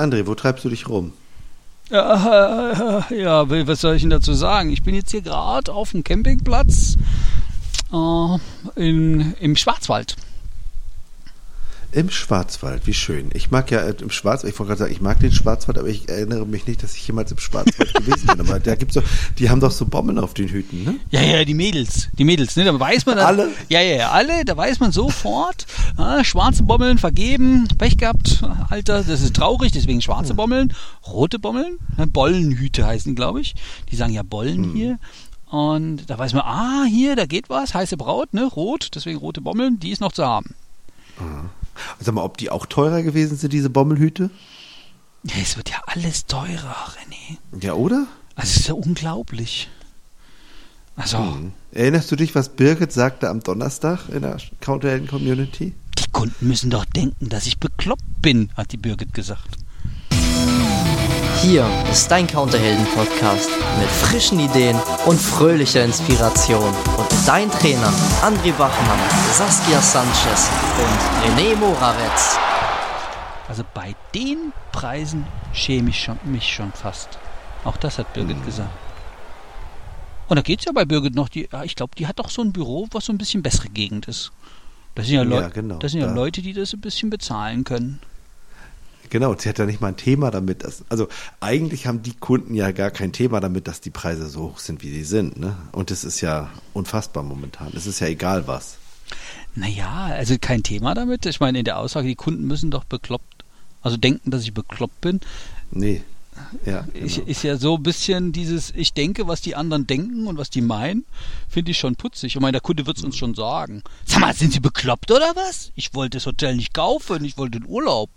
André, wo treibst du dich rum? Ja, ja, was soll ich denn dazu sagen? Ich bin jetzt hier gerade auf dem Campingplatz äh, in, im Schwarzwald. Im Schwarzwald, wie schön. Ich mag ja äh, im Schwarzwald, ich wollte gerade sagen, ich mag den Schwarzwald, aber ich erinnere mich nicht, dass ich jemals im Schwarzwald gewesen bin. Aber da gibt's doch, die haben doch so Bomben auf den Hüten, ne? Ja, ja, die Mädels, die Mädels, ne? Da weiß man dann, Alle? Ja, ja, alle, da weiß man sofort, ah, schwarze Bommeln vergeben, Pech gehabt, Alter, das ist traurig, deswegen schwarze Bommeln, rote Bommeln, ne? Bollenhüte heißen, glaube ich. Die sagen ja Bollen hier. Und da weiß man, ah, hier, da geht was, heiße Braut, ne? Rot, deswegen rote Bommeln, die ist noch zu haben. Sag mal, ob die auch teurer gewesen sind, diese Bommelhüte? Ja, es wird ja alles teurer, René. Ja, oder? Also, es ist ja unglaublich. Also, Hm. Erinnerst du dich, was Birgit sagte am Donnerstag in der Counterhelden-Community? die Kunden müssen doch denken, dass ich bekloppt bin, hat die Birgit gesagt. Hier ist dein Counterhelden-Podcast mit frischen Ideen und fröhlicher Inspiration. Und dein Trainer André Bachmann, Saskia Sanchez und René Morawetz. Also bei den Preisen schäme ich schon, mich schon fast. Auch das hat Birgit gesagt. Und da geht's ja bei Birgit noch, die, ja, ich glaube, die hat doch so ein Büro, was so ein bisschen bessere Gegend ist. Das sind ja, Leu Ja, genau, das sind ja da. Leute, die das ein bisschen bezahlen können. Genau, sie hat ja nicht mal ein Thema damit. Dass, also eigentlich haben die Kunden ja gar kein Thema damit, dass die Preise so hoch sind, wie sie sind. Ne? Und das ist ja unfassbar momentan. Es ist ja egal was. Naja, also kein Thema damit. Ich meine, in der Aussage, die Kunden müssen doch bekloppt, also denken, dass ich bekloppt bin. Nee. Ja, genau. Ich, ist ja so ein bisschen dieses, ich denke, was die anderen denken und was die meinen, finde ich schon putzig. Ich meine, der Kunde wird es uns schon sagen. Sag mal, sind Sie bekloppt oder was? Ich wollte das Hotel nicht kaufen, ich wollte den Urlaub.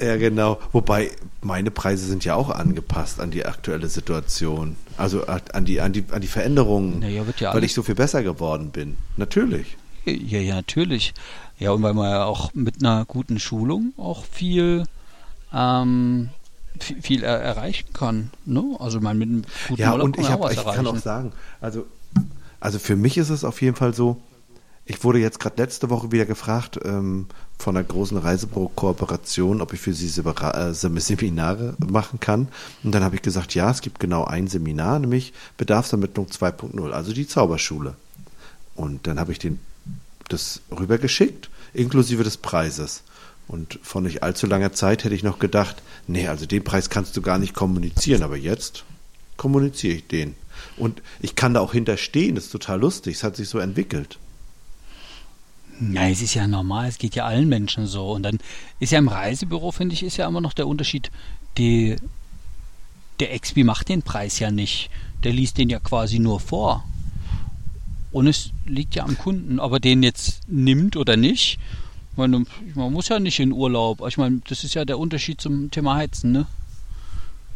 Ja, genau. Wobei meine Preise sind ja auch angepasst an die aktuelle Situation. Also an die, an die, an die Veränderungen, Naja, ja weil ich so viel besser geworden bin. Natürlich. Ja, ja, natürlich. Ja, und weil man ja auch mit einer guten Schulung auch viel, ähm, viel, viel er erreichen kann. Ne? Also man mit einem guten Ja, Urlaub und kann ich, man auch hab, was ich kann auch sagen, also, also für mich ist es auf jeden Fall so, ich wurde jetzt gerade letzte Woche wieder gefragt ähm, von einer großen Reisebüro-Kooperation, ob ich für sie äh, Sem- Seminare machen kann. Und dann habe ich gesagt, ja, es gibt genau ein Seminar, nämlich Bedarfsermittlung 2.0, also die Zauberschule. Und dann habe ich den, das rübergeschickt, inklusive des Preises. Und vor nicht allzu langer Zeit hätte ich noch gedacht, nee, also den Preis kannst du gar nicht kommunizieren, aber jetzt kommuniziere ich den. Und ich kann da auch hinterstehen, das ist total lustig, es hat sich so entwickelt. Ja, es ist ja normal, es geht ja allen Menschen so. Und dann ist ja im Reisebüro, finde ich, ist ja immer noch der Unterschied, die, der Expi macht den Preis ja nicht. Der liest den ja quasi nur vor. Und es liegt ja am Kunden, ob er den jetzt nimmt oder nicht. Ich meine, man muss ja nicht in Urlaub. Ich meine, das ist ja der Unterschied zum Thema Heizen, ne?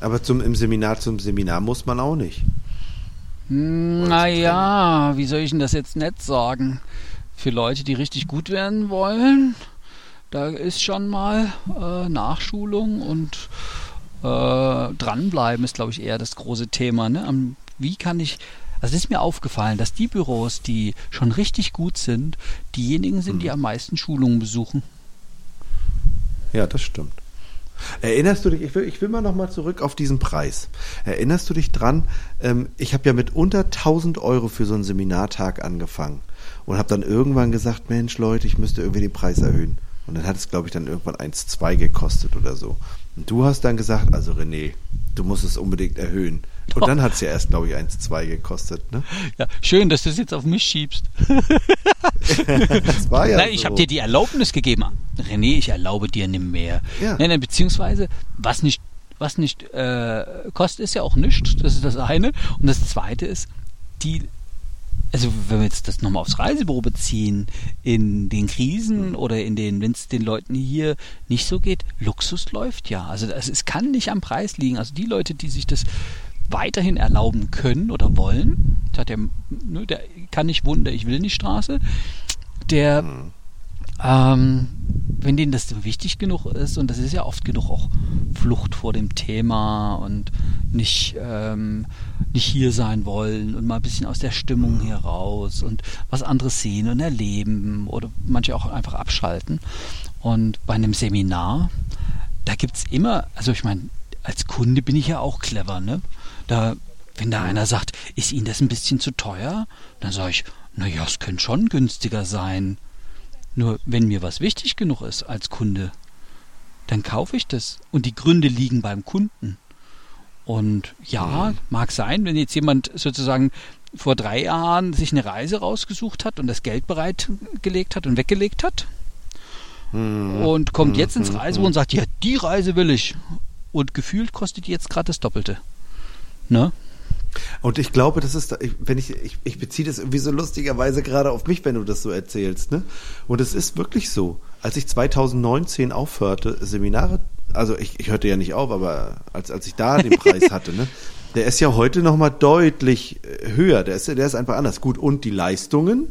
Aber zum, im Seminar zum Seminar muss man auch nicht. Naja, wie soll ich denn das jetzt nett sagen? Für Leute, die richtig gut werden wollen, da ist schon mal äh, Nachschulung und äh, dranbleiben ist, glaube ich, eher das große Thema. Ne? Am, wie kann ich. Also es ist mir aufgefallen, dass die Büros, die schon richtig gut sind, diejenigen sind, die am meisten Schulungen besuchen. Ja, das stimmt. Erinnerst du dich, ich will, ich will mal nochmal zurück auf diesen Preis. Erinnerst du dich dran, ähm, ich habe ja mit unter 1000 Euro für so einen Seminartag angefangen und habe dann irgendwann gesagt, Mensch Leute, ich müsste irgendwie den Preis erhöhen. Und dann hat es, glaube ich, dann irgendwann 1,2 gekostet oder so. Und du hast dann gesagt, also René, du musst es unbedingt erhöhen. Und dann hat es ja erst, glaube ich, 1,2 gekostet. Ne? Ja, schön, dass du es jetzt auf mich schiebst. Das war ja Nein, ich so. habe dir die Erlaubnis gegeben. René, ich erlaube dir nimm mehr. Ja. Nein, nein, beziehungsweise, was nicht, was nicht äh, kostet, ist ja auch nichts. Das ist das eine. Und das zweite ist, die, also wenn wir jetzt das nochmal aufs Reisebüro beziehen, in den Krisen oder in den, wenn es den Leuten hier nicht so geht, Luxus läuft ja. Also das, es kann nicht am Preis liegen. Also die Leute, die sich das weiterhin erlauben können oder wollen, hat der, ne, der kann nicht wunder, ich will nicht Straße, der ähm, wenn denen das wichtig genug ist, und das ist ja oft genug auch Flucht vor dem Thema und nicht, ähm, nicht hier sein wollen und mal ein bisschen aus der Stimmung hier raus und was anderes sehen und erleben oder manche auch einfach abschalten. Und bei einem Seminar, da gibt's immer, also ich meine, als Kunde bin ich ja auch clever, ne? Da, wenn da einer sagt, ist Ihnen das ein bisschen zu teuer, dann sage ich, naja, es könnte schon günstiger sein. Nur wenn mir was wichtig genug ist als Kunde, dann kaufe ich das. Und die Gründe liegen beim Kunden. Und ja, mag sein, wenn jetzt jemand sozusagen vor drei Jahren sich eine Reise rausgesucht hat und das Geld bereitgelegt hat und weggelegt hat Mhm. und kommt jetzt ins Mhm. Reisebüro und sagt, ja, die Reise will ich. Und gefühlt kostet die jetzt gerade das Doppelte. Ne? Und ich glaube, das ist, ich- wenn ich, ich, ich beziehe das irgendwie so lustigerweise gerade auf mich, wenn du das so erzählst, ne? Und es ist wirklich so. Als ich 2019 aufhörte, Seminare, also ich, ich hörte ja nicht auf, aber als, als ich da den Preis hatte, ne? Der ist ja heute nochmal deutlich äh, höher. Der ist, der ist einfach anders. Gut, und die Leistungen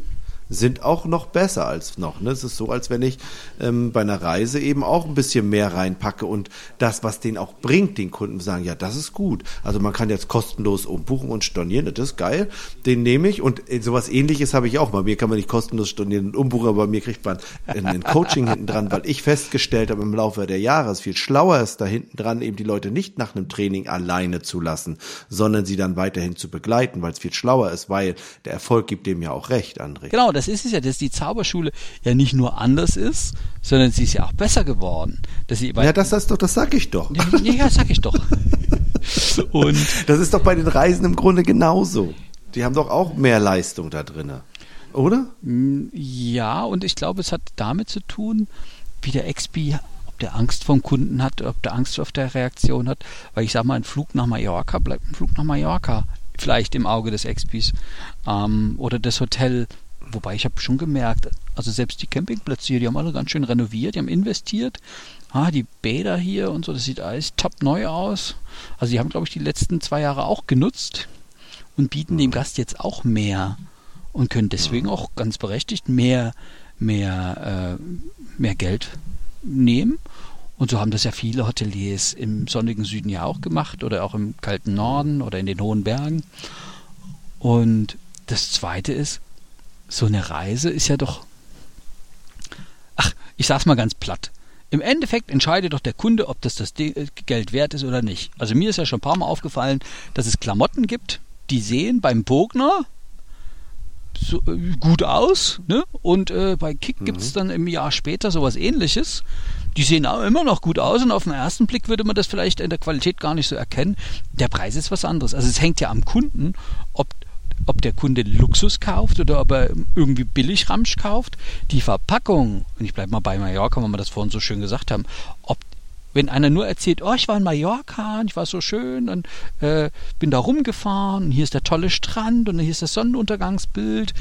sind auch noch besser als noch. Ne? Es ist so, als wenn ich ähm, bei einer Reise eben auch ein bisschen mehr reinpacke und das, was den auch bringt, den Kunden sagen, ja, das ist gut. Also man kann jetzt kostenlos umbuchen und stornieren, das ist geil. Den nehme ich und äh, sowas ähnliches habe ich auch. Bei mir kann man nicht kostenlos stornieren und umbuchen, aber bei mir kriegt man ein, Coaching hinten dran, weil ich festgestellt habe im Laufe der Jahre, es viel schlauer ist, da hinten dran eben die Leute nicht nach einem Training alleine zu lassen, sondern sie dann weiterhin zu begleiten, weil es viel schlauer ist, weil der Erfolg gibt dem ja auch recht, André. Genau, das ist es ja, dass die Zauberschule ja nicht nur anders ist, sondern sie ist ja auch besser geworden. Dass sie, Ja, das, das doch, das sag ich doch. ja, ja, sag ich doch. Und Das ist doch bei den Reisen im Grunde genauso. Die haben doch auch mehr Leistung da drinne, oder? ja, und ich glaube, es hat damit zu tun, wie der Expi, ob der Angst vom Kunden hat, ob der Angst auf der Reaktion hat. Weil ich sag mal, ein Flug nach Mallorca bleibt ein Flug nach Mallorca. Vielleicht im Auge des Expis. Ähm, oder das Hotel. Wobei ich habe schon gemerkt, also selbst die Campingplätze hier, die haben alle ganz schön renoviert, die haben investiert. Ah, die Bäder hier und so, das sieht alles top neu aus. Also die haben, glaube ich, die letzten zwei Jahre auch genutzt und bieten dem Gast jetzt auch mehr und können deswegen auch ganz berechtigt mehr, mehr, äh, mehr Geld nehmen. Und so haben das ja viele Hoteliers im sonnigen Süden ja auch gemacht oder auch im kalten Norden oder in den hohen Bergen. Und das Zweite ist, so eine Reise ist ja doch, ach, ich sag's mal ganz platt. Im Endeffekt entscheidet doch der Kunde, ob das das äh, Geld wert ist oder nicht. Also mir ist ja schon ein paar Mal aufgefallen, dass es Klamotten gibt, die sehen beim Bogner so, äh, gut aus, ne? Und äh, bei Kick gibt's dann im Jahr später sowas ähnliches. Die sehen auch immer noch gut aus und auf den ersten Blick würde man das vielleicht in der Qualität gar nicht so erkennen. Der Preis ist was anderes. Also es hängt ja am Kunden, ob, ob der Kunde Luxus kauft oder ob er irgendwie billig Ramsch kauft. Die Verpackung, und ich bleibe mal bei Mallorca, weil wir das vorhin so schön gesagt haben, ob wenn einer nur erzählt, oh, ich war in Mallorca und ich war so schön und äh, bin da rumgefahren und hier ist der tolle Strand und hier ist das Sonnenuntergangsbild,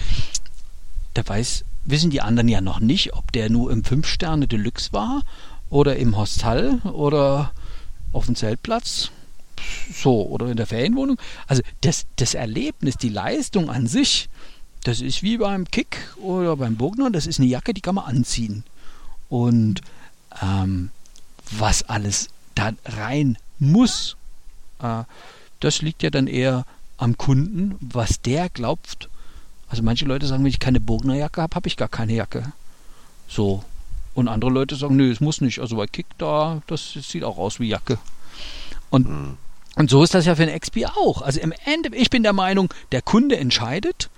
da weiß, wissen die anderen ja noch nicht, ob der nur im Fünf-Sterne Deluxe war oder im Hostel oder auf dem Zeltplatz. So, oder in der Ferienwohnung. Also das, das Erlebnis, die Leistung an sich, das ist wie beim Kick oder beim Bogner, das ist eine Jacke, die kann man anziehen. Und ähm, was alles da rein muss, äh, das liegt ja dann eher am Kunden, was der glaubt. Also manche Leute sagen, wenn ich keine Bognerjacke habe, habe ich gar keine Jacke. So. Und andere Leute sagen, nö, es muss nicht. Also bei Kick da, das sieht auch aus wie Jacke. Und, und so ist das ja für ein XP auch. Also im Ende, ich bin der Meinung, der Kunde entscheidet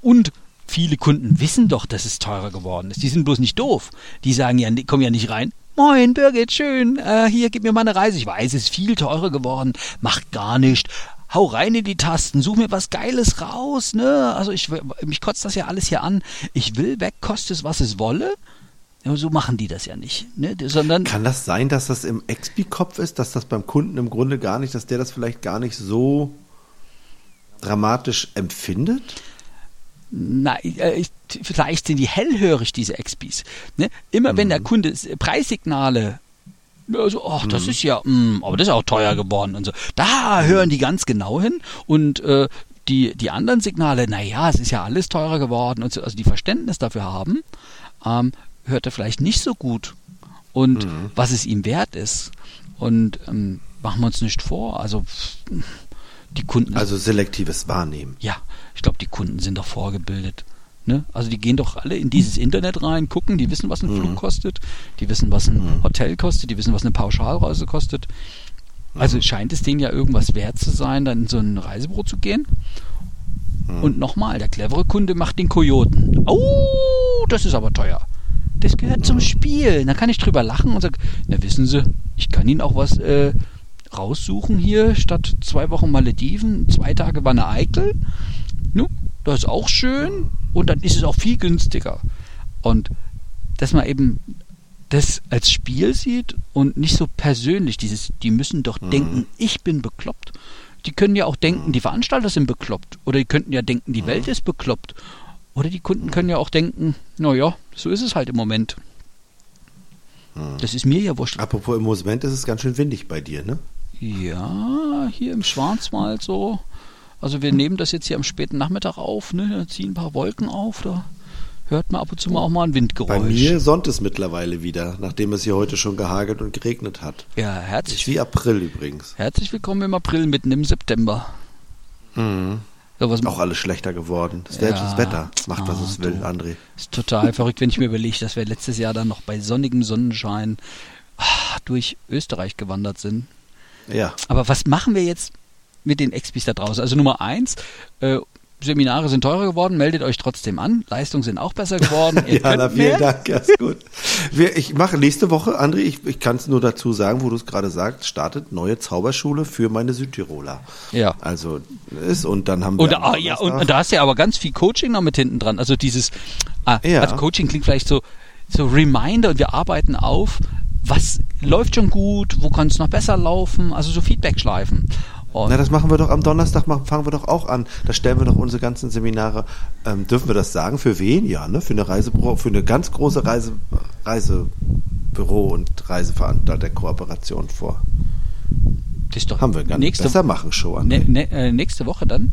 und viele Kunden wissen doch, dass es teurer geworden ist. Die sind bloß nicht doof. Die sagen ja, die kommen ja nicht rein. Moin, Birgit, schön. Äh, hier, gib mir mal eine Reise. Ich weiß, es ist viel teurer geworden. Macht gar nicht. Hau rein in die Tasten, such mir was Geiles raus, ne? Also ich, mich kotzt das ja alles hier an. Ich will weg, koste es, was es wolle. So machen die das ja nicht, ne? Sondern Kann das sein, dass das im Expi-Kopf ist, dass das beim Kunden im Grunde gar nicht, dass der das vielleicht gar nicht so dramatisch empfindet? Na, äh, ich, vielleicht sind die hellhörig, diese XPs. Ne? Immer wenn der Kunde s- Preissignale, also, ach, das ist ja, mh, aber das ist auch teuer geworden und so. Da hören die ganz genau hin und äh, die, die anderen Signale, naja, es ist ja alles teurer geworden und so, also die Verständnis dafür haben, ähm, hört er vielleicht nicht so gut. Und was es ihm wert ist. Und ähm, machen wir uns nicht vor, also die Kunden Also selektives Wahrnehmen. ja, ich glaube, die Kunden sind doch vorgebildet. Ne? Also die gehen doch alle in dieses Internet rein, gucken, die wissen, was ein Flug kostet, die wissen, was ein Hotel kostet, die wissen, was eine Pauschalreise kostet. Also scheint es denen ja irgendwas wert zu sein, dann in so ein Reisebüro zu gehen. Und nochmal, der clevere Kunde macht den Kojoten. Oh, das ist aber teuer. Das gehört zum Spiel. Da kann ich drüber lachen und sage, na wissen Sie, ich kann Ihnen auch was äh, raussuchen hier, statt zwei Wochen Malediven, zwei Tage Wanne Eickel. Nu, das ist auch schön und dann ist es auch viel günstiger. Und dass man eben das als Spiel sieht und nicht so persönlich, dieses, die müssen doch denken, ich bin bekloppt. Die können ja auch denken, die Veranstalter sind bekloppt. Oder die könnten ja denken, die Welt ist bekloppt. Oder die Kunden können ja auch denken, naja, so ist es halt im Moment. Das ist mir ja wurscht. Apropos im Moment ist es ganz schön windig bei dir, ne? Ja, hier im Schwarzwald so. Also wir nehmen das jetzt hier am späten Nachmittag auf, ne? Da ziehen ein paar Wolken auf, da hört man ab und zu mal auch mal ein Windgeräusch. Bei mir sonnt es mittlerweile wieder, nachdem es hier heute schon gehagelt und geregnet hat. ja, Ist herzlich, wie April übrigens. herzlich willkommen im April, mitten im September. Ja, was, Auch alles schlechter geworden. Das, Ja. das Wetter macht, was Ah, es will. André. ist total verrückt, wenn ich mir überlege, dass wir letztes Jahr dann noch bei sonnigem Sonnenschein ah, durch Österreich gewandert sind. Ja. Aber was machen wir jetzt mit den Expis da draußen? Also Nummer eins, äh, Seminare sind teurer geworden, meldet euch trotzdem an. Leistungen sind auch besser geworden. Ja, na, vielen mehr. Dank, ja, ist gut. Wir, ich mache nächste Woche, André, ich, ich kann es nur dazu sagen, wo du es gerade sagst, startet neue Zauberschule für meine Südtiroler. Ja. Also ist und dann haben wir. Und, ah, ja, und, da hast du ja aber ganz viel Coaching noch mit hinten dran. Also dieses, ah, Ja. also Coaching klingt vielleicht so, so Reminder und wir arbeiten auf, was läuft schon gut, wo kann es noch besser laufen, also so Feedback-Schleifen. Und Na, das machen wir doch am Donnerstag, machen, fangen wir doch auch an. Da stellen wir doch unsere ganzen Seminare. Ähm, dürfen wir das sagen? Für wen? Ja, ne? Für eine Reisebüro, für eine ganz große Reise, Reisebüro und Reiseveranstalter Kooperation vor. das ist doch Haben wir gar nicht. Besser machen Show an. ne, ne, äh, nächste Woche dann?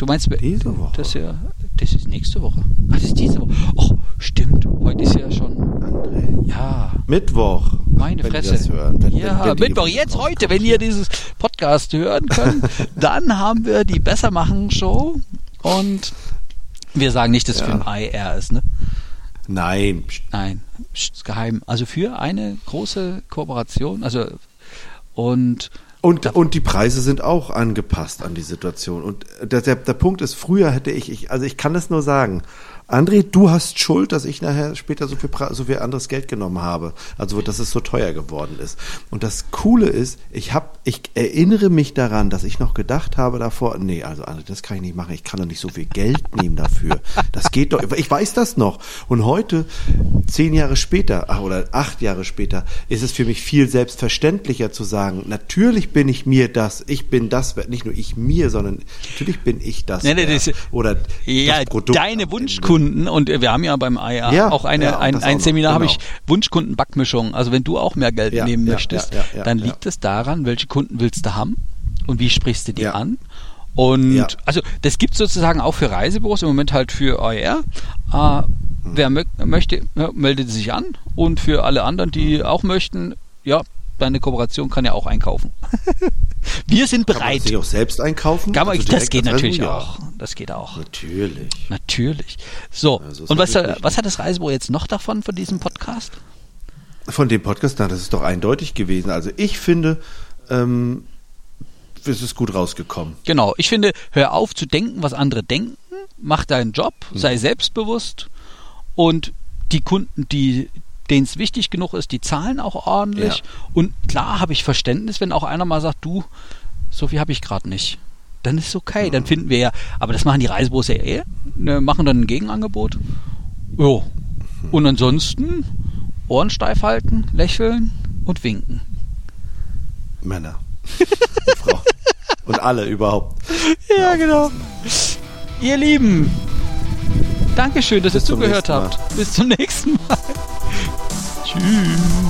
Du meinst Diese Woche. Das, ist ja, das ist nächste Woche. Ach, das ist diese Woche. Oh, stimmt. Heute ist ja schon. André. Ja, Mittwoch. meine wenn Fresse. Das hören. Wenn, ja, wenn, wenn Mittwoch, jetzt heute, wenn ihr dieses Podcast hören könnt, dann haben wir die Bessermachen-Show und wir sagen nicht, dass es Ja. für ein IR ist, ne? Nein. Nein, ist geheim. Also für eine große Kooperation, also und Und, und die Preise sind auch angepasst an die Situation. Und der, der, der Punkt ist, früher hätte ich, ich, also ich kann das nur sagen, André, du hast Schuld, dass ich nachher später so viel, so viel anderes Geld genommen habe. Also, dass es so teuer geworden ist. Und das Coole ist, ich habe, ich erinnere mich daran, dass ich noch gedacht habe davor, nee, also André, das kann ich nicht machen. Ich kann doch nicht so viel Geld nehmen dafür. Das geht doch. Ich weiß das noch. Und heute, zehn Jahre später, ach, oder acht Jahre später, ist es für mich viel selbstverständlicher zu sagen, natürlich bin ich mir das, ich bin das, nicht nur ich mir, sondern natürlich bin ich das. Nee, nee, das- oder ja, das Produkt deine Ende. Wunschkunden und wir haben ja beim IR Ja, auch eine, ja, ein, auch ein noch, Seminar habe genau. ich Wunschkunden-Backmischung. Also wenn du auch mehr Geld Ja, nehmen möchtest, dann liegt es daran, welche Kunden willst du haben und wie sprichst du die an. Und also das gibt sozusagen auch für Reisebüros im Moment halt für OER. Äh, wer mö möchte, meldet sich an und für alle anderen, die auch möchten, ja, deine Kooperation kann ja auch einkaufen. Wir sind Kann man bereit. nicht auch selbst einkaufen? Kann man, Also das geht natürlich Reisebüro? auch. Das geht auch. Natürlich. Natürlich. So, Ja, so ist und was, was hat das Reisebüro jetzt noch davon, von diesem Podcast? Von dem Podcast, na, das ist doch eindeutig gewesen. Also ich finde, ähm, es ist gut rausgekommen. Genau, ich finde, hör auf zu denken, was andere denken, mach deinen Job, Hm. sei selbstbewusst und die Kunden, die denen es wichtig genug ist, die zahlen auch ordentlich. Ja. Und klar habe ich Verständnis, wenn auch einer mal sagt, du, so viel habe ich gerade nicht. Dann ist es okay, Hm. dann finden wir ja, aber das machen die Reisebüros ja eh, ne, machen dann ein Gegenangebot. Jo. Hm. Und ansonsten Ohren steif halten, lächeln und winken. Männer. Und Frauen. Und alle überhaupt. Ja, genau. Ihr Lieben, Dankeschön, dass Bis ihr zugehört habt. Bis zum nächsten Mal. Tschüss.